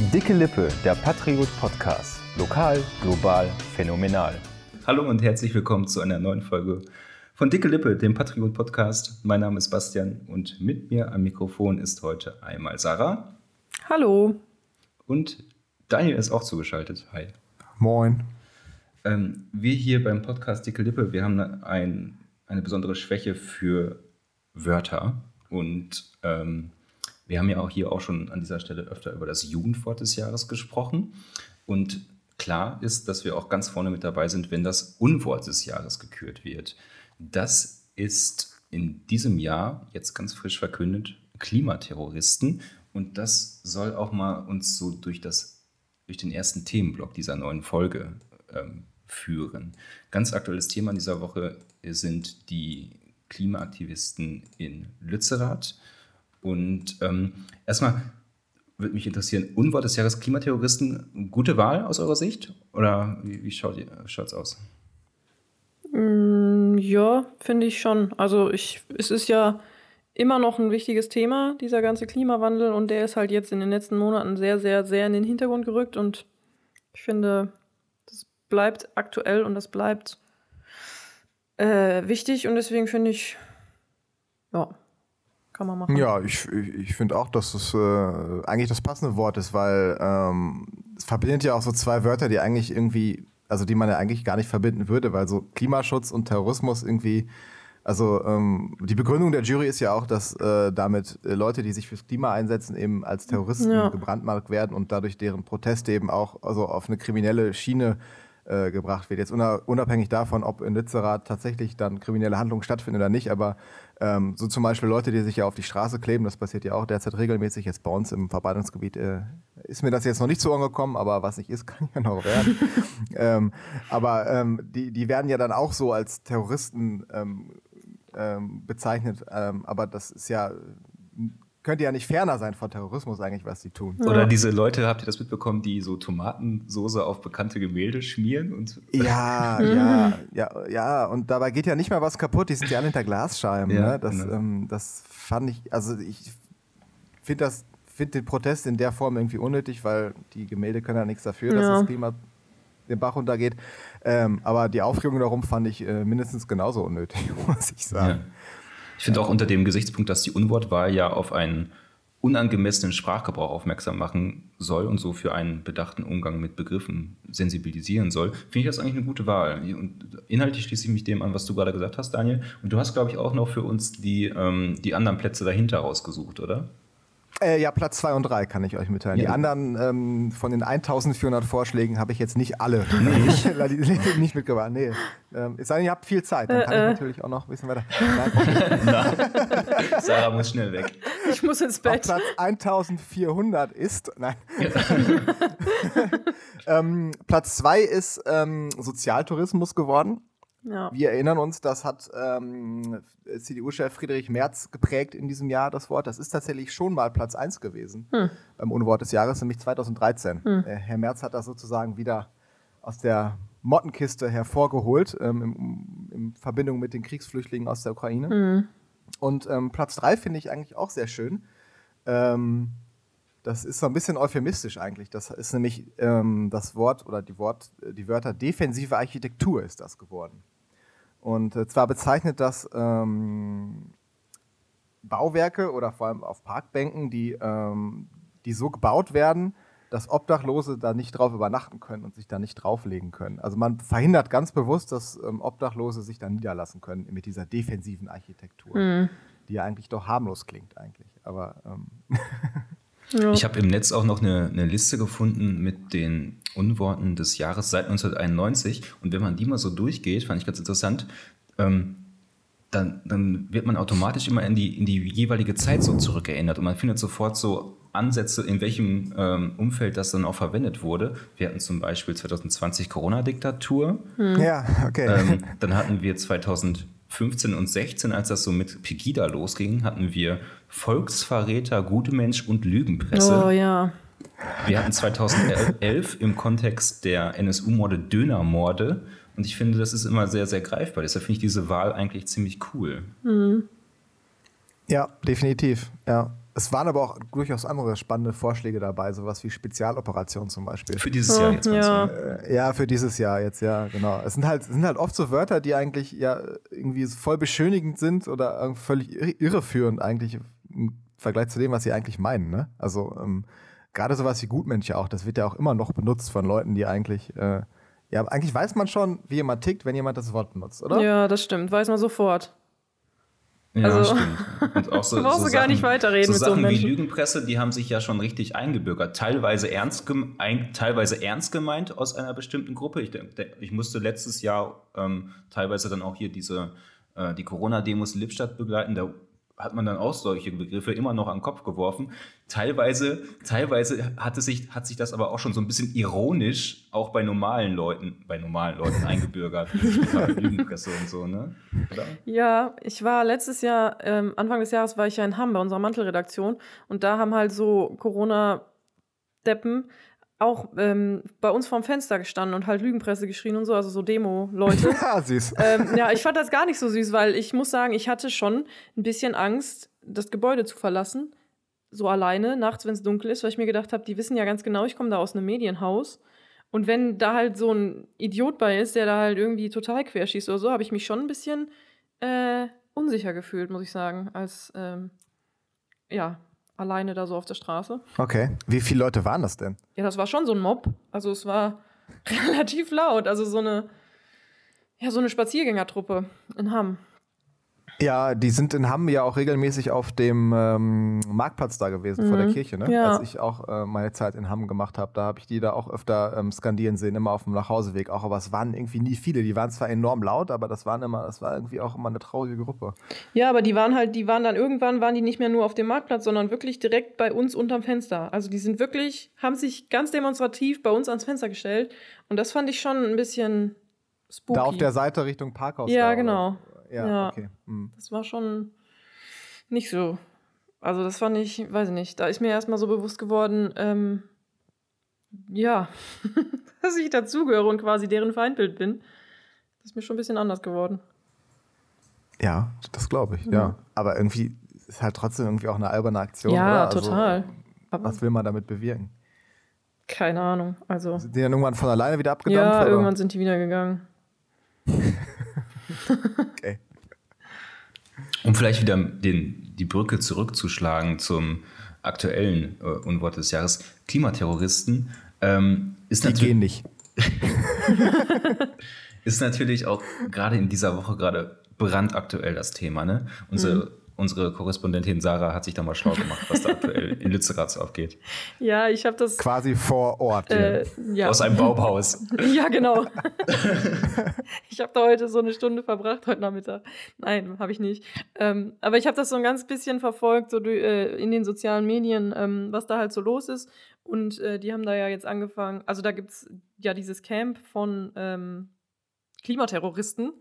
Dicke Lippe, der Patriot Podcast. Lokal, global, phänomenal. Hallo und herzlich willkommen zu einer neuen Folge von Dicke Lippe, dem Patriot Podcast. Mein Name ist Bastian und mit mir am Mikrofon ist heute einmal Sarah. Hallo. Und Daniel ist auch zugeschaltet. Hi. Moin. Ähm, wir hier beim Podcast Dicke Lippe, wir haben ein, eine besondere Schwäche für Wörter und ähm, wir haben ja auch hier auch schon an dieser Stelle öfter über das Jugendwort des Jahres gesprochen. Und klar ist, dass wir auch ganz vorne mit dabei sind, wenn das Unwort des Jahres gekürt wird. Das ist in diesem Jahr jetzt ganz frisch verkündet Klimaterroristen. Und das soll auch mal uns so durch, das, durch den ersten Themenblock dieser neuen Folge ähm, führen. Ganz aktuelles Thema in dieser Woche sind die Klimaaktivisten in Lützerath. Und ähm, erstmal würde mich interessieren, Unwort des Jahres Klimaterroristen, gute Wahl aus eurer Sicht? Oder wie, wie schaut es aus? Mm, ja, finde ich schon. Also ich, es ist ja immer noch ein wichtiges Thema, dieser ganze Klimawandel, und der ist halt jetzt in den letzten Monaten sehr, sehr, sehr in den Hintergrund gerückt. Und ich finde, das bleibt aktuell und das bleibt äh, wichtig. Und deswegen finde ich, ja, kann man machen. Ja, ich, ich, finde auch, dass es äh, eigentlich das passende Wort ist, weil ähm, es verbindet ja auch so zwei Wörter, die eigentlich irgendwie, also die man ja eigentlich gar nicht verbinden würde, weil so Klimaschutz und Terrorismus irgendwie, also ähm, die Begründung der Jury ist ja auch, dass äh, damit Leute, die sich fürs Klima einsetzen, eben als Terroristen ja. gebrandmarkt werden und dadurch deren Proteste eben auch also auf eine kriminelle Schiene äh, gebracht wird. Jetzt unabhängig davon, ob in Lützerath tatsächlich dann kriminelle Handlungen stattfinden oder nicht, aber ähm, so zum Beispiel Leute, die sich ja auf die Straße kleben, das passiert ja auch derzeit regelmäßig. Jetzt bei uns im Verbreitungsgebiet äh, ist mir das jetzt noch nicht zu angekommen, aber was nicht ist, kann ja noch werden. ähm, aber ähm, die, die werden ja dann auch so als Terroristen ähm, ähm, bezeichnet, ähm, aber das ist ja könnte ja nicht ferner sein von Terrorismus eigentlich, was sie tun. Oder diese Leute, habt ihr das mitbekommen, die so Tomatensoße auf bekannte Gemälde schmieren? Und ja, ja, ja, ja. Und dabei geht ja nicht mal was kaputt. Die sind ja alle hinter Glasscheiben. Ja, ne? das, genau. ähm, das fand ich, also ich finde das, finde den Protest in der Form irgendwie unnötig, weil die Gemälde können ja nichts dafür, ja. dass das Klima den Bach runtergeht. Ähm, aber die Aufregung darum fand ich äh, mindestens genauso unnötig, muss ich sagen. Ja. Ich finde auch unter dem Gesichtspunkt, dass die Unwortwahl ja auf einen unangemessenen Sprachgebrauch aufmerksam machen soll und so für einen bedachten Umgang mit Begriffen sensibilisieren soll, finde ich das eigentlich eine gute Wahl. Und inhaltlich schließe ich mich dem an, was du gerade gesagt hast, Daniel. Und du hast, glaube ich, auch noch für uns die, ähm, die anderen Plätze dahinter rausgesucht, oder? Äh, ja, Platz 2 und 3 kann ich euch mitteilen. Ja. Die anderen ähm, von den 1400 Vorschlägen habe ich jetzt nicht alle nicht, nicht mitgebracht. Nee. Ähm, es sei denn, ihr habt viel Zeit, dann kann äh, ich äh. natürlich auch noch ein bisschen weiter. Nein. Sarah muss schnell weg. Ich muss ins Bett. Auf Platz 1400 ist. Nein. ähm, Platz 2 ist ähm, Sozialtourismus geworden. Ja. Wir erinnern uns, das hat ähm, CDU-Chef Friedrich Merz geprägt in diesem Jahr, das Wort. Das ist tatsächlich schon mal Platz 1 gewesen hm. beim Unwort des Jahres, nämlich 2013. Hm. Äh, Herr Merz hat das sozusagen wieder aus der Mottenkiste hervorgeholt, ähm, in, in, Verbindung mit den Kriegsflüchtlingen aus der Ukraine. Hm. Und ähm, Platz 3 finde ich eigentlich auch sehr schön. Ähm, das ist so ein bisschen euphemistisch eigentlich. Das ist nämlich ähm, das Wort oder die, Wort, die Wörter defensive Architektur ist das geworden. Und äh, zwar bezeichnet das ähm, Bauwerke oder vor allem auf Parkbänken, die, ähm, die so gebaut werden, dass Obdachlose da nicht drauf übernachten können und sich da nicht drauflegen können. Also man verhindert ganz bewusst, dass ähm, Obdachlose sich da niederlassen können mit dieser defensiven Architektur, mhm. die ja eigentlich doch harmlos klingt eigentlich. Aber ähm Ja. Ich habe im Netz auch noch eine, eine, Liste gefunden mit den Unworten des Jahres seit 1991. Und wenn man die mal so durchgeht, fand ich ganz interessant, ähm, dann, dann, wird man automatisch immer in die, in die jeweilige Zeit so zurückerinnert. Und man findet sofort so Ansätze, in welchem ähm, Umfeld das dann auch verwendet wurde. Wir hatten zum Beispiel 2020 Corona-Diktatur. Hm. Ja, okay. Ähm, dann hatten wir 2000 15 und 16, als das so mit Pegida losging, hatten wir Volksverräter, Mensch und Lügenpresse. Oh ja. Wir hatten 2011 im Kontext der NSU-Morde Dönermorde. Und ich finde, das ist immer sehr, sehr greifbar. Deshalb finde ich diese Wahl eigentlich ziemlich cool. Mhm. Ja, definitiv. Ja. Es waren aber auch durchaus andere spannende Vorschläge dabei, sowas wie Spezialoperation zum Beispiel. Für dieses Jahr jetzt. Ja. Äh, ja, für dieses Jahr jetzt, ja, genau. Es sind halt, es sind halt oft so Wörter, die eigentlich ja irgendwie voll beschönigend sind oder völlig irreführend eigentlich im Vergleich zu dem, was sie eigentlich meinen. Ne? Also ähm, gerade sowas wie Gutmensch ja auch, das wird ja auch immer noch benutzt von Leuten, die eigentlich, äh, ja, eigentlich weiß man schon, wie jemand tickt, wenn jemand das Wort benutzt, oder? Ja, das stimmt, weiß man sofort. Ja, also, stimmt. Und auch so, brauchst so du gar nicht weiterreden so mit Sachen so Menschen. wie Lügenpresse, die haben sich ja schon richtig eingebürgert. Teilweise ernst, ein, teilweise ernst gemeint aus einer bestimmten Gruppe. Ich, ich musste letztes Jahr ähm, teilweise dann auch hier diese äh, die Corona-Demos in Lippstadt begleiten. Da hat man dann auch solche Begriffe immer noch an den Kopf geworfen. Teilweise, teilweise hatte sich, hat sich das aber auch schon so ein bisschen ironisch auch bei normalen Leuten, bei normalen Leuten eingebürgert. Lügenpresse und so, ne? Oder? Ja, ich war letztes Jahr, ähm, Anfang des Jahres war ich ja in Hamm bei unserer Mantelredaktion und da haben halt so Corona-Deppen auch ähm, bei uns vorm Fenster gestanden und halt Lügenpresse geschrien und so, also so Demo-Leute. ja, süß. Ähm, ja, ich fand das gar nicht so süß, weil ich muss sagen, ich hatte schon ein bisschen Angst, das Gebäude zu verlassen, so alleine, nachts, wenn es dunkel ist, weil ich mir gedacht habe, die wissen ja ganz genau, ich komme da aus einem Medienhaus. Und wenn da halt so ein Idiot bei ist, der da halt irgendwie total querschießt oder so, habe ich mich schon ein bisschen äh, unsicher gefühlt, muss ich sagen, als ähm, ja, alleine da so auf der Straße. Okay. Wie viele Leute waren das denn? Ja, das war schon so ein Mob. Also es war relativ laut. Also so eine, ja, so eine Spaziergängertruppe in Hamm. Ja, die sind in Hamm ja auch regelmäßig auf dem ähm, Marktplatz da gewesen, mhm. vor der mhm. Kirche, ne? Ja. Als ich auch äh, meine Zeit in Hamm gemacht habe, da habe ich die da auch öfter ähm, skandieren sehen, immer auf dem Nachhauseweg auch. Aber es waren irgendwie nie viele. Die waren zwar enorm laut, aber das waren immer, das war irgendwie auch immer eine traurige Gruppe. Ja, aber die waren halt, die waren dann irgendwann, waren die nicht mehr nur auf dem Marktplatz, sondern wirklich direkt bei uns unterm Fenster. Also die sind wirklich, haben sich ganz demonstrativ bei uns ans Fenster gestellt. Und das fand ich schon ein bisschen spooky. Da auf der Seite Richtung Parkhaus. Ja, da, genau. Oder? Ja, ja. okay. Hm. Das war schon nicht so. Also das fand ich, weiß ich nicht, da ist mir erstmal so bewusst geworden, ähm, ja, dass ich dazugehöre und quasi deren Feindbild bin. Das ist mir schon ein bisschen anders geworden. Ja, das glaube ich, ja. ja. Aber irgendwie ist halt trotzdem irgendwie auch eine alberne Aktion. Ja, also, total. was will man damit bewirken? Keine Ahnung. Also. Sind die dann irgendwann von alleine wieder abgedampft? Ja, oder? irgendwann sind die wieder gegangen. okay. Um vielleicht wieder den, die Brücke zurückzuschlagen zum aktuellen äh, Unwort des Jahres, Klimaterroristen, ähm, ist die gehen nicht. ist natürlich auch gerade in dieser Woche gerade brandaktuell das Thema. Ne? Unsere mhm unsere Korrespondentin Sarah hat sich da mal schlau gemacht, was da aktuell in Lützerath so abgeht. Ja, ich habe das. Quasi vor Ort. Äh, ja. Aus einem Baumhaus. ja, genau. ich habe da heute so eine Stunde verbracht, heute Nachmittag. Nein, habe ich nicht. Ähm, aber ich habe das so ein ganz bisschen verfolgt, so äh, in den sozialen Medien, ähm, was da halt so los ist. Und äh, die haben da ja jetzt angefangen. Also, da gibt es ja dieses Camp von ähm, Klimaterroristen,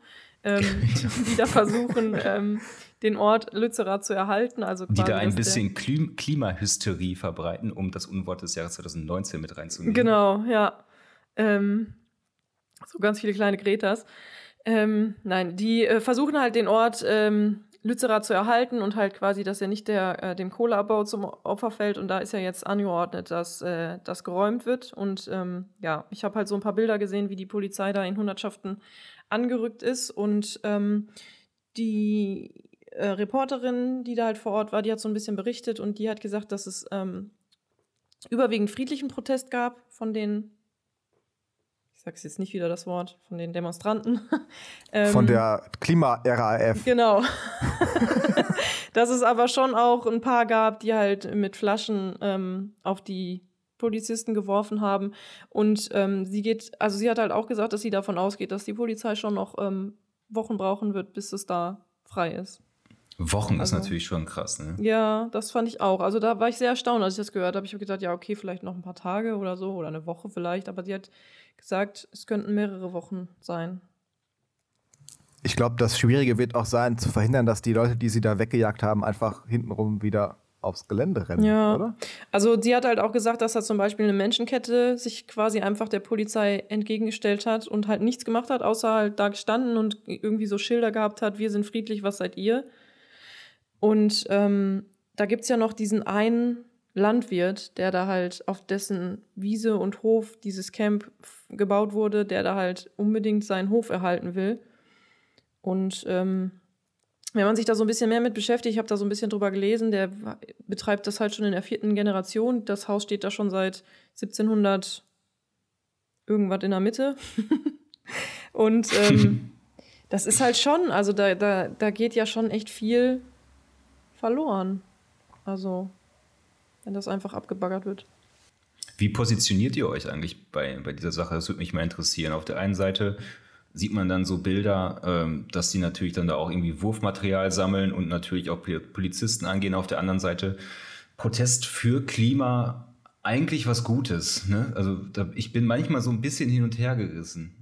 ähm, die da versuchen ähm, den Ort Lützerath zu erhalten. Also die da ein bisschen Klim Klimahysterie verbreiten, um das Unwort des Jahres 2019 mit reinzunehmen. Genau, ja. Ähm, so ganz viele kleine Gretas. Ähm, nein, die äh, versuchen halt den Ort ähm, Lützerath zu erhalten und halt quasi, dass er nicht der, äh, dem Kohleabbau zum Opfer fällt. Und da ist ja jetzt angeordnet, dass äh, das geräumt wird. Und ähm, ja, ich habe halt so ein paar Bilder gesehen, wie die Polizei da in Hundertschaften angerückt ist. Und ähm, die äh, Reporterin, die da halt vor Ort war, die hat so ein bisschen berichtet und die hat gesagt, dass es ähm, überwiegend friedlichen Protest gab von den, ich sag's jetzt nicht wieder das Wort, von den Demonstranten. ähm, von der Klima-RAF. Genau. dass es aber schon auch ein paar gab, die halt mit Flaschen ähm, auf die Polizisten geworfen haben. Und ähm, sie geht, also sie hat halt auch gesagt, dass sie davon ausgeht, dass die Polizei schon noch ähm, Wochen brauchen wird, bis es da frei ist. Wochen also, ist natürlich schon krass, ne? Ja, das fand ich auch. Also da war ich sehr erstaunt, als ich das gehört habe. Ich habe gedacht, ja, okay, vielleicht noch ein paar Tage oder so oder eine Woche vielleicht. Aber sie hat gesagt, es könnten mehrere Wochen sein. Ich glaube, das Schwierige wird auch sein, zu verhindern, dass die Leute, die sie da weggejagt haben, einfach hintenrum wieder aufs Gelände rennen, ja. oder? Also sie hat halt auch gesagt, dass da zum Beispiel eine Menschenkette sich quasi einfach der Polizei entgegengestellt hat und halt nichts gemacht hat, außer halt da gestanden und irgendwie so Schilder gehabt hat, wir sind friedlich, was seid ihr? Und ähm, da gibt es ja noch diesen einen Landwirt, der da halt auf dessen Wiese und Hof dieses Camp gebaut wurde, der da halt unbedingt seinen Hof erhalten will. Und ähm, wenn man sich da so ein bisschen mehr mit beschäftigt, ich habe da so ein bisschen drüber gelesen, der betreibt das halt schon in der vierten Generation. Das Haus steht da schon seit 1700 irgendwas in der Mitte. und ähm, das ist halt schon, also da, da, da geht ja schon echt viel verloren. Also, wenn das einfach abgebaggert wird. Wie positioniert ihr euch eigentlich bei, bei dieser Sache? Das würde mich mal interessieren. Auf der einen Seite sieht man dann so Bilder, ähm, dass die natürlich dann da auch irgendwie Wurfmaterial sammeln und natürlich auch Polizisten angehen. Auf der anderen Seite Protest für Klima eigentlich was Gutes. Ne? Also ich bin manchmal so ein bisschen hin und her gerissen.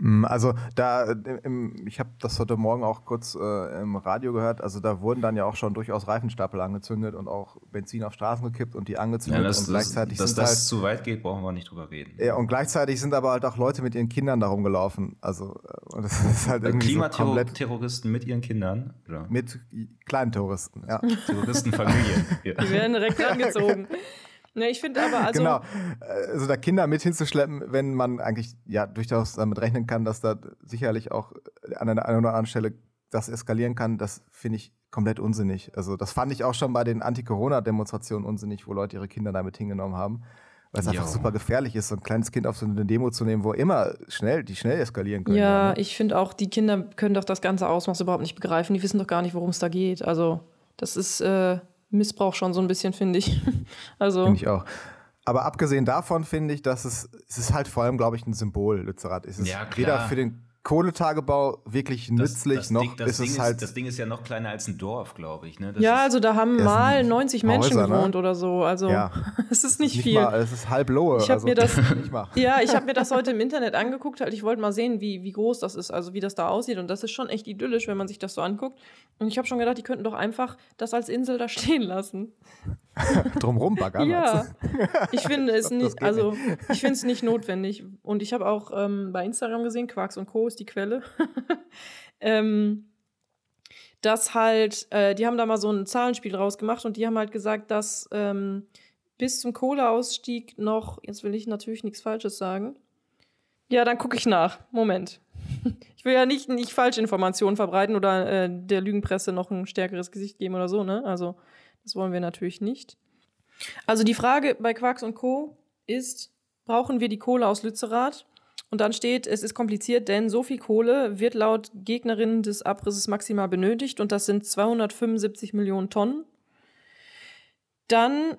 Mm, also da, im, ich habe das heute Morgen auch kurz äh, im Radio gehört, also da wurden dann ja auch schon durchaus Reifenstapel angezündet und auch Benzin auf Straßen gekippt und die angezündet ja, das, und gleichzeitig das, dass das halt, zu weit geht, brauchen wir nicht drüber reden. Ja, und gleichzeitig sind aber halt auch Leute mit ihren Kindern da rumgelaufen. Also äh, und das ist halt irgendwie Klimaterroristen so mit ihren Kindern? Oder? Mit kleinen Terroristen, ja. Terroristenfamilien. ja. Die werden direkt angezogen. Ne, ich finde aber, also. Genau. Also da Kinder mit hinzuschleppen, wenn man eigentlich ja durchaus damit rechnen kann, dass da sicherlich auch an einer, oder anderen Stelle das eskalieren kann, das finde ich komplett unsinnig. Also das fand ich auch schon bei den Anti-Corona-Demonstrationen unsinnig, wo Leute ihre Kinder damit hingenommen haben. Weil es einfach super gefährlich ist, so ein kleines Kind auf so eine Demo zu nehmen, wo immer schnell, die schnell eskalieren können. Ja, ja ne? ich finde auch, die Kinder können doch das ganze Ausmaß überhaupt nicht begreifen. Die wissen doch gar nicht, worum es da geht. Also, das ist, äh, Missbrauch schon so ein bisschen, finde ich. also. Finde ich auch. Aber abgesehen davon finde ich, dass es, es ist halt vor allem, glaube ich, ein Symbol, Lützerath. Es ist ja, weder für den Kohletagebau wirklich das, nützlich, das noch Ding, ist Ding es ist, halt. Das Ding ist ja noch kleiner als ein Dorf, glaube ich. Ne? ja, also da haben mal 90 Menschen Häuser, ne? gewohnt ne? oder so. Also ja. es ist nicht, nicht viel. Mal, es ist halb Lohe. Ich also, mir das, ja, ich habe mir das heute im Internet angeguckt. Halt, ich wollte mal sehen, wie, wie groß das ist, also wie das da aussieht. Und das ist schon echt idyllisch, wenn man sich das so anguckt. Und ich habe schon gedacht, die könnten doch einfach das als Insel da stehen lassen. Drumrum baggern. Ja, ich finde es nicht, also ich finde es nicht notwendig. Und ich habe auch ähm, bei Instagram gesehen, Quarks und Co. ist die Quelle. ähm, dass halt, äh, die haben da mal so ein Zahlenspiel draus gemacht und die haben halt gesagt, dass ähm, bis zum Kohleausstieg noch, jetzt will ich natürlich nichts Falsches sagen. Ja, dann gucke ich nach. Moment. Ich will ja nicht, nicht Falschinformationen verbreiten oder äh, der Lügenpresse noch ein stärkeres Gesicht geben oder so, ne? Also, das wollen wir natürlich nicht. Also, die Frage bei Quarks und Co. ist, brauchen wir die Kohle aus Lützerath? Und dann steht, es ist kompliziert, denn so viel Kohle wird laut Gegnerinnen des Abrisses maximal benötigt und das sind 275 Millionen Tonnen. Dann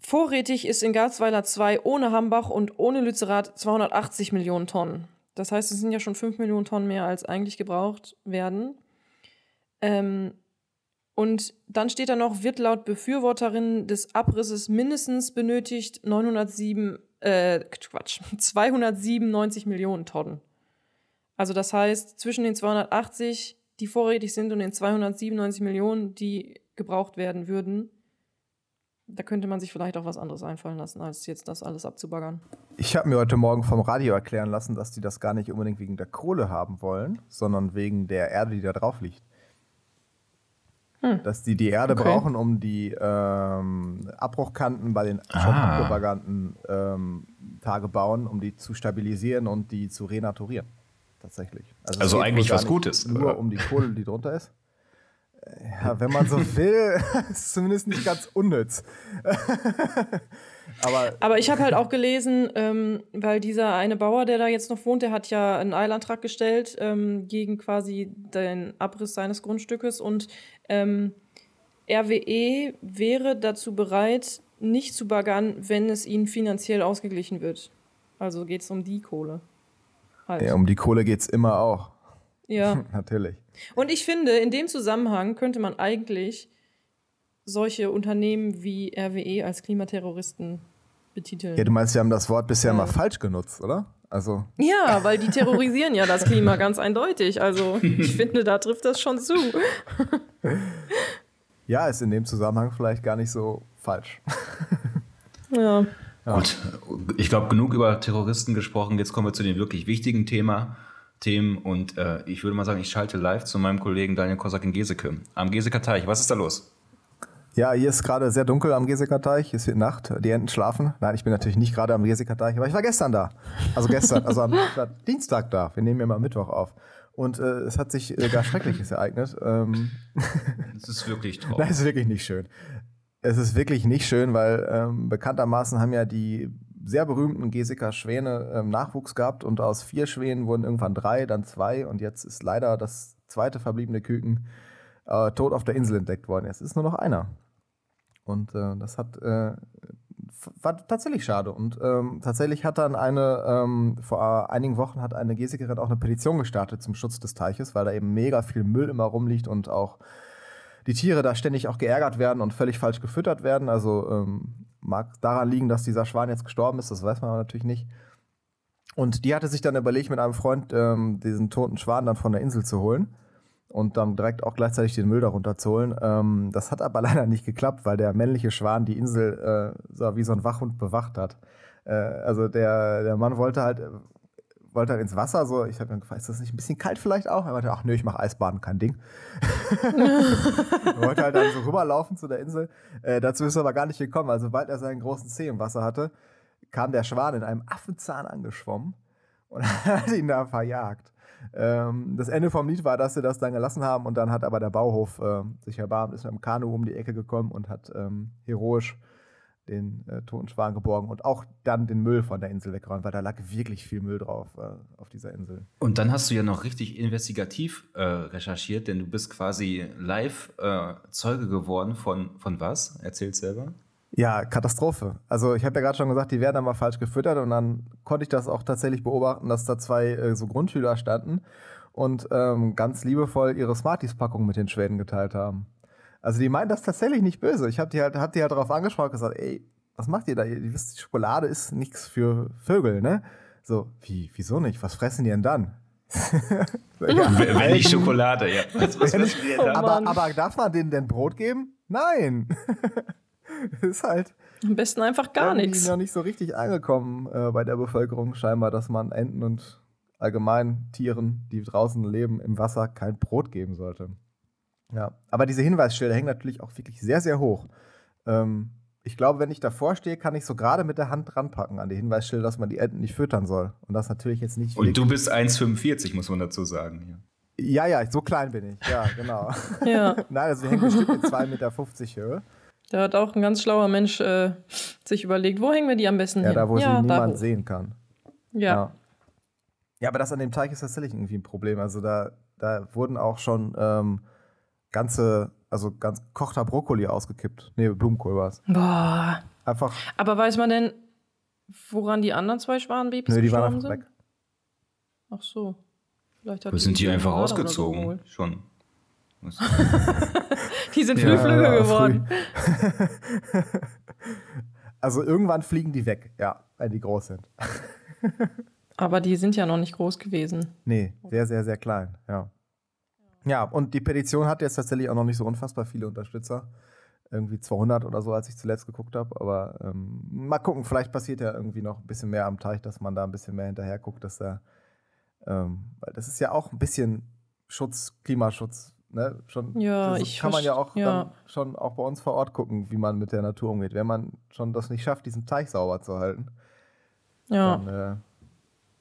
vorrätig ist in Garzweiler 2 ohne Hambach und ohne Lützerath 280 Millionen Tonnen. Das heißt, es sind ja schon 5 Millionen Tonnen mehr, als eigentlich gebraucht werden. Ähm, und dann steht da noch, wird laut Befürworterinnen des Abrisses mindestens benötigt 907 äh, Quatsch, 297 Millionen Tonnen. Also das heißt, zwischen den 280, die vorrätig sind, und den 297 Millionen, die gebraucht werden würden, da könnte man sich vielleicht auch was anderes einfallen lassen, als jetzt das alles abzubaggern. Ich habe mir heute Morgen vom Radio erklären lassen, dass die das gar nicht unbedingt wegen der Kohle haben wollen, sondern wegen der Erde, die da drauf liegt. Hm. Dass die die Erde okay. brauchen, um die ähm, Abbruchkanten bei den ah. schon abgebaggerten ähm, Tagebauen, um die zu stabilisieren und die zu renaturieren. Tatsächlich. Also, also eigentlich was Gutes. Nur oder? um die Kohle, die drunter ist. Ja, wenn man so will, ist zumindest nicht ganz unnütz. Aber, Aber ich habe halt auch gelesen, ähm, weil dieser eine Bauer, der da jetzt noch wohnt, der hat ja einen Eilantrag gestellt ähm, gegen quasi den Abriss seines Grundstückes und ähm, RWE wäre dazu bereit, nicht zu baggern, wenn es ihnen finanziell ausgeglichen wird. Also geht es um die Kohle. Halt. Ja, um die Kohle geht es immer auch. Ja. Natürlich. Und ich finde, in dem Zusammenhang könnte man eigentlich solche Unternehmen wie RWE als Klimaterroristen betiteln. Ja, du meinst, sie haben das Wort bisher äh. mal falsch genutzt, oder? Also. Ja, weil die terrorisieren ja das Klima ganz eindeutig. Also ich finde, da trifft das schon zu. ja, ist in dem Zusammenhang vielleicht gar nicht so falsch. ja. ja. Gut, ich glaube, genug über Terroristen gesprochen. Jetzt kommen wir zu dem wirklich wichtigen Thema. Themen und äh, ich würde mal sagen, ich schalte live zu meinem Kollegen Daniel Kosak in Geseke. Am Geseker Teich, was ist da los? Ja, hier ist gerade sehr dunkel am Gesekerteich. Es wird Nacht. Die Enten schlafen. Nein, ich bin natürlich nicht gerade am Gesekerteich, aber ich war gestern da. Also gestern, also am Dienstag da. Wir nehmen ja mal Mittwoch auf. Und äh, es hat sich äh, gar Schreckliches ereignet. Ähm es ist wirklich traurig. Nein, es ist wirklich nicht schön. Es ist wirklich nicht schön, weil ähm, bekanntermaßen haben ja die sehr berühmten Geseker Schwäne ähm, Nachwuchs gehabt und aus vier Schwänen wurden irgendwann drei, dann zwei und jetzt ist leider das zweite verbliebene Küken äh, tot auf der Insel entdeckt worden. Jetzt ist nur noch einer. Und äh, das hat äh, war tatsächlich schade. Und ähm, tatsächlich hat dann eine, ähm, vor einigen Wochen hat eine Gesikerin auch eine Petition gestartet zum Schutz des Teiches, weil da eben mega viel Müll immer rumliegt und auch die Tiere da ständig auch geärgert werden und völlig falsch gefüttert werden. Also ähm, mag daran liegen, dass dieser Schwan jetzt gestorben ist, das weiß man aber natürlich nicht. Und die hatte sich dann überlegt, mit einem Freund ähm, diesen toten Schwan dann von der Insel zu holen und dann direkt auch gleichzeitig den Müll darunter zu holen. Ähm, das hat aber leider nicht geklappt, weil der männliche Schwan die Insel äh, so wie so ein Wachhund bewacht hat. Äh, also der, der Mann wollte halt, wollte halt ins Wasser, so, ich habe mir gefragt, ist das nicht ein bisschen kalt vielleicht auch? Er meinte, ach nö, ich mache Eisbaden, kein Ding. wollte halt dann so rüberlaufen zu der Insel. Äh, dazu ist er aber gar nicht gekommen. Also sobald er seinen großen Zeh im Wasser hatte, kam der Schwan in einem Affenzahn angeschwommen und hat ihn da verjagt. Ähm, das Ende vom Lied war, dass sie das dann gelassen haben und dann hat aber der Bauhof äh, sich erbarmt, ist mit dem Kanu um die Ecke gekommen und hat ähm, heroisch den äh, toten Schwan geborgen und auch dann den Müll von der Insel weggeräumt, weil da lag wirklich viel Müll drauf äh, auf dieser Insel. Und dann hast du ja noch richtig investigativ äh, recherchiert, denn du bist quasi live äh, Zeuge geworden von, von was? Erzähl selber. Ja, Katastrophe. Also ich habe ja gerade schon gesagt, die werden einmal falsch gefüttert und dann konnte ich das auch tatsächlich beobachten, dass da zwei äh, so Grundschüler standen und ähm, ganz liebevoll ihre Smarties-Packung mit den Schweden geteilt haben. Also die meinen das tatsächlich nicht böse. Ich habe die halt, hab die halt darauf angesprochen und gesagt, ey, was macht ihr da? Ihr wisst, die Schokolade ist nichts für Vögel, ne? So, wie, wieso nicht? Was fressen die denn dann? ja, wenn nicht Schokolade, ja. Was, was dann? Aber, aber darf man denen denn Brot geben? Nein. ist halt. Am besten einfach gar nichts. noch nicht so richtig angekommen äh, bei der Bevölkerung scheinbar, dass man Enten und allgemein Tieren, die draußen leben, im Wasser kein Brot geben sollte. Ja, aber diese Hinweisschilder hängen natürlich auch wirklich sehr, sehr hoch. Ähm, ich glaube, wenn ich davor stehe, kann ich so gerade mit der Hand ranpacken an die Hinweisschilder, dass man die Enten nicht füttern soll. Und das natürlich jetzt nicht. Und du bist 1,45, muss man dazu sagen. Ja. ja, ja, so klein bin ich. Ja, genau. ja. Nein, also die hängt bestimmt in 2,50 Meter Höhe. Da hat auch ein ganz schlauer Mensch äh, sich überlegt, wo hängen wir die am besten ja, hin? Da, wo ja, sie niemand hoch. sehen kann. Ja. ja. ja. aber das an dem Teich ist tatsächlich irgendwie ein Problem. Also da, da wurden auch schon ähm, ganze, also ganz kochter Brokkoli ausgekippt. Nee, Blumenkohl war es. Boah. Einfach. Aber weiß man denn, woran die anderen zwei Schwanenbabys nee, die waren einfach sind? weg. Ach so. Vielleicht hat sind die einfach ausgezogen? Schon. die sind früh Flüge geworden. Früh. also irgendwann fliegen die weg, ja, wenn die groß sind. Aber die sind ja noch nicht groß gewesen. Nee, sehr, sehr, sehr klein, ja. Ja, und die Petition hat jetzt tatsächlich auch noch nicht so unfassbar viele Unterstützer. Irgendwie 200 oder so, als ich zuletzt geguckt habe. Aber ähm, mal gucken, vielleicht passiert ja irgendwie noch ein bisschen mehr am Teich, dass man da ein bisschen mehr hinterher guckt, dass da. Ähm, weil das ist ja auch ein bisschen Schutz, Klimaschutz, Ne, schon, ja, das kann man ja auch ja. schon auch bei uns vor Ort gucken, wie man mit der Natur umgeht. Wenn man schon das nicht schafft, diesen Teich sauber zu halten, ja. dann, äh,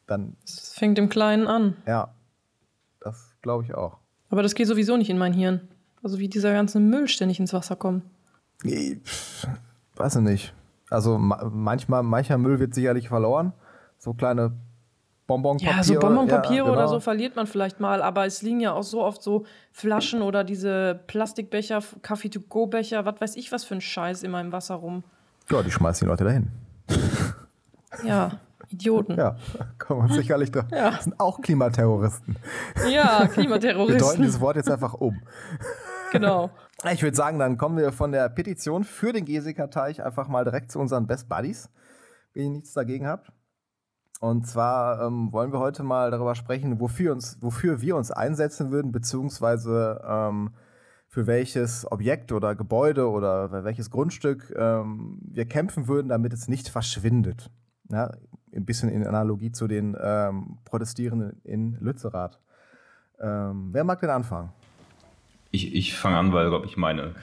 dann es fängt im Kleinen an. Ja, das glaube ich auch. Aber das geht sowieso nicht in mein Hirn. Also wie dieser ganze Müll ständig ins Wasser kommt. Nee, pff, weiß ich nicht. Also manchmal, mancher Müll wird sicherlich verloren. So kleine Bonbonpapiere. Ja, so Bonbonpapiere ja, genau. oder so verliert man vielleicht mal, aber es liegen ja auch so oft so Flaschen oder diese Plastikbecher, Kaffee-to-go-Becher, was weiß ich, was für ein Scheiß immer im Wasser rum. Ja, die schmeißen die Leute dahin. Ja, Idioten. Ja, kommen wir sicherlich da. Ja. Das sind auch Klimaterroristen. Ja, Klimaterroristen. Wir deuten dieses Wort jetzt einfach um. Genau. Ich würde sagen, dann kommen wir von der Petition für den Gesika-Teich einfach mal direkt zu unseren Best Buddies, wenn ihr nichts dagegen habt. Und zwar ähm, wollen wir heute mal darüber sprechen, wofür, uns, wofür wir uns einsetzen würden, beziehungsweise ähm, für welches Objekt oder Gebäude oder welches Grundstück ähm, wir kämpfen würden, damit es nicht verschwindet. Ja, ein bisschen in Analogie zu den ähm, Protestierenden in Lützerath. Ähm, wer mag denn anfangen? Ich, ich fange an, weil, glaube ich, meine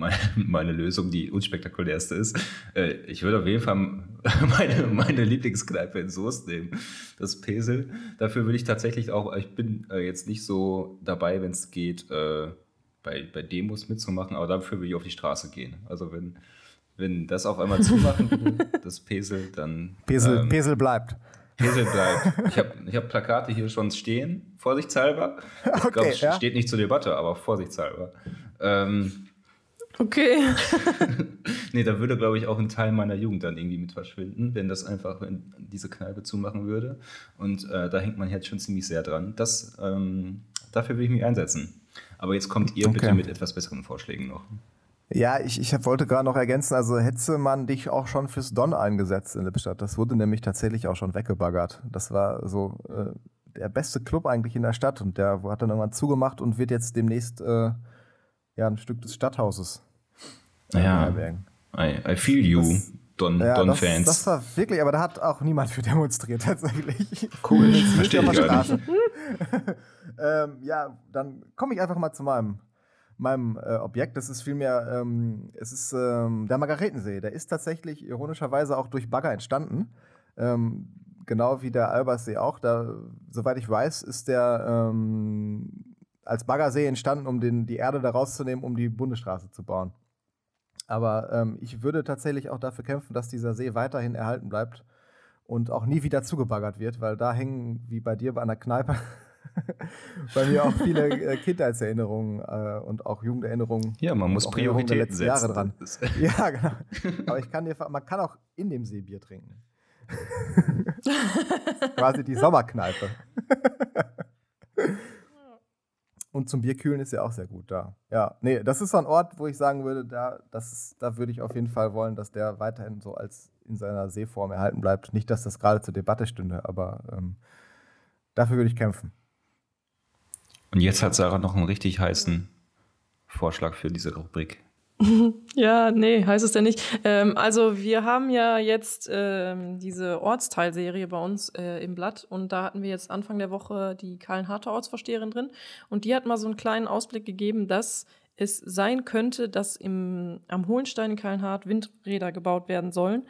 meine, meine Lösung die unspektakulärste ist. Äh, ich würde auf jeden Fall meine, meine Lieblingskneipe in Soest nehmen, das Pesel. Dafür würde ich tatsächlich auch, ich bin äh, jetzt nicht so dabei, wenn es geht, äh, bei, bei Demos mitzumachen, aber dafür würde ich auf die Straße gehen. Also wenn, wenn das auf einmal zumachen will, das Pesel, dann. Pesel, ähm, Pesel bleibt. Pesel bleibt. Ich habe ich hab Plakate hier schon stehen, vorsichtshalber. Ich okay, glaube, ja? steht nicht zur Debatte, aber vorsichtshalber. Ähm, okay. nee, da würde, glaube ich, auch ein Teil meiner Jugend dann irgendwie mit verschwinden, wenn das einfach in diese Kneipe zumachen würde. Und äh, da hängt man jetzt schon ziemlich sehr dran. Das, ähm, dafür will ich mich einsetzen. Aber jetzt kommt ihr okay. bitte mit etwas besseren Vorschlägen noch. Ja, ich, ich wollte gerade noch ergänzen, also hätte man dich auch schon fürs Don eingesetzt in Lippstadt. Das wurde nämlich tatsächlich auch schon weggebaggert. Das war so äh, der beste Club eigentlich in der Stadt und der hat dann irgendwann zugemacht und wird jetzt demnächst äh, ja ein Stück des Stadthauses. Ja, I, I feel you. Das, Don, ja, Don Fans. Das, das war wirklich, aber da hat auch niemand für demonstriert tatsächlich. Cool, verstehe ich gar nicht. ähm, ja, dann komme ich einfach mal zu meinem meinem äh, Objekt. Das ist vielmehr, ähm, es ist ähm, der Margaretensee. Der ist tatsächlich ironischerweise auch durch Bagger entstanden. Ähm, genau wie der Albersee auch. Da, soweit ich weiß, ist der ähm, als Baggersee entstanden, um den, die Erde da rauszunehmen, um die Bundesstraße zu bauen. Aber ähm, ich würde tatsächlich auch dafür kämpfen, dass dieser See weiterhin erhalten bleibt und auch nie wieder zugebaggert wird, weil da hängen, wie bei dir bei einer Kneipe, bei mir auch viele äh, Kindheitserinnerungen äh, und auch Jugenderinnerungen. Ja, man muss Prioritäten setzen. Jahre dran. ja, genau. Aber ich kann dir, man kann auch in dem See Bier trinken. Quasi die Sommerkneipe. Und zum Bierkühlen ist ja auch sehr gut da. Ja, nee, das ist so ein Ort, wo ich sagen würde, da, das ist, da würde ich auf jeden Fall wollen, dass der weiterhin so als in seiner Seeform erhalten bleibt. Nicht, dass das gerade zur Debatte stünde, aber ähm, dafür würde ich kämpfen. Und jetzt hat Sarah noch einen richtig heißen Vorschlag für diese Rubrik. ja, nee, heißt es denn nicht. Ähm, also wir haben ja jetzt ähm, diese Ortsteilserie bei uns äh, im Blatt und da hatten wir jetzt Anfang der Woche die Kahlen-Harter Ortsvorsteherin drin und die hat mal so einen kleinen Ausblick gegeben, dass es sein könnte, dass im, am Hohenstein in Kahlenhardt Windräder gebaut werden sollen.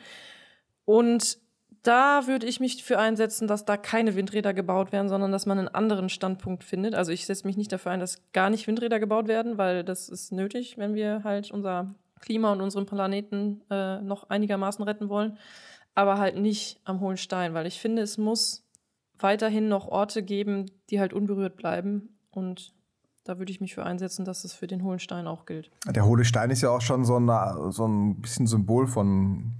Und da würde ich mich für einsetzen, dass da keine Windräder gebaut werden, sondern dass man einen anderen Standpunkt findet. Also ich setze mich nicht dafür ein, dass gar nicht Windräder gebaut werden, weil das ist nötig, wenn wir halt unser Klima und unseren Planeten äh, noch einigermaßen retten wollen. Aber halt nicht am hohen Stein, weil ich finde, es muss weiterhin noch Orte geben, die halt unberührt bleiben. Und da würde ich mich für einsetzen, dass es für den hohen Stein auch gilt. Der hohle Stein ist ja auch schon so, eine, so ein bisschen Symbol von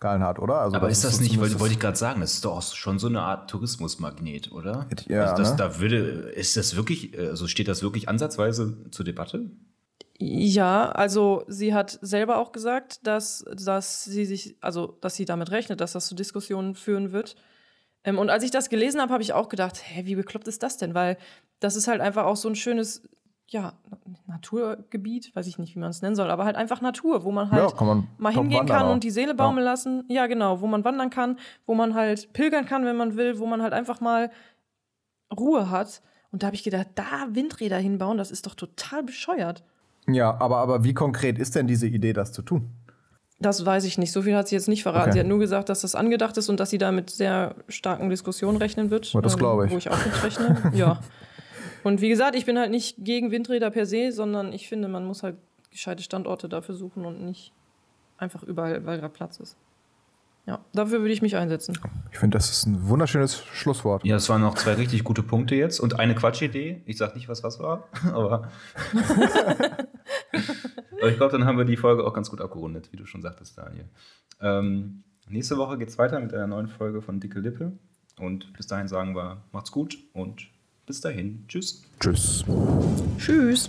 Gallenhardt, oder? Also Aber ist das, das nicht, wollte, wollte ich gerade sagen, das ist doch auch schon so eine Art Tourismusmagnet, oder? Ja, also das, ne? da würde, ist das wirklich, also steht das wirklich ansatzweise zur Debatte? Ja, also sie hat selber auch gesagt, dass, dass sie sich, also dass sie damit rechnet, dass das zu Diskussionen führen wird. Ähm, und als ich das gelesen habe, habe ich auch gedacht, hä, wie bekloppt ist das denn? Weil das ist halt einfach auch so ein schönes ja, Naturgebiet, weiß ich nicht, wie man es nennen soll, aber halt einfach Natur, wo man halt ja, man mal hingehen kann auch. und die Seele baumeln ja. lassen. Ja, genau, wo man wandern kann, wo man halt pilgern kann, wenn man will, wo man halt einfach mal Ruhe hat. Und da habe ich gedacht, da Windräder hinbauen, das ist doch total bescheuert. Ja, aber, aber wie konkret ist denn diese Idee, das zu tun? Das weiß ich nicht. So viel hat sie jetzt nicht verraten. Okay. Sie hat nur gesagt, dass das angedacht ist und dass sie da mit sehr starken Diskussionen rechnen wird. Ja, das glaube ich. Wo ich auch mit rechne. ja. Und wie gesagt, ich bin halt nicht gegen Windräder per se, sondern ich finde, man muss halt gescheite Standorte dafür suchen und nicht einfach überall, weil gerade Platz ist. Ja, dafür würde ich mich einsetzen. Ich finde, das ist ein wunderschönes Schlusswort. Ja, es waren noch zwei richtig gute Punkte jetzt und eine Quatschidee. Ich sag nicht, was was war, aber. aber ich glaube, dann haben wir die Folge auch ganz gut abgerundet, wie du schon sagtest, Daniel. Ähm, nächste Woche geht es weiter mit einer neuen Folge von Dicke Lippe. Und bis dahin sagen wir, macht's gut und bis dahin. Tschüss. Tschüss. Tschüss.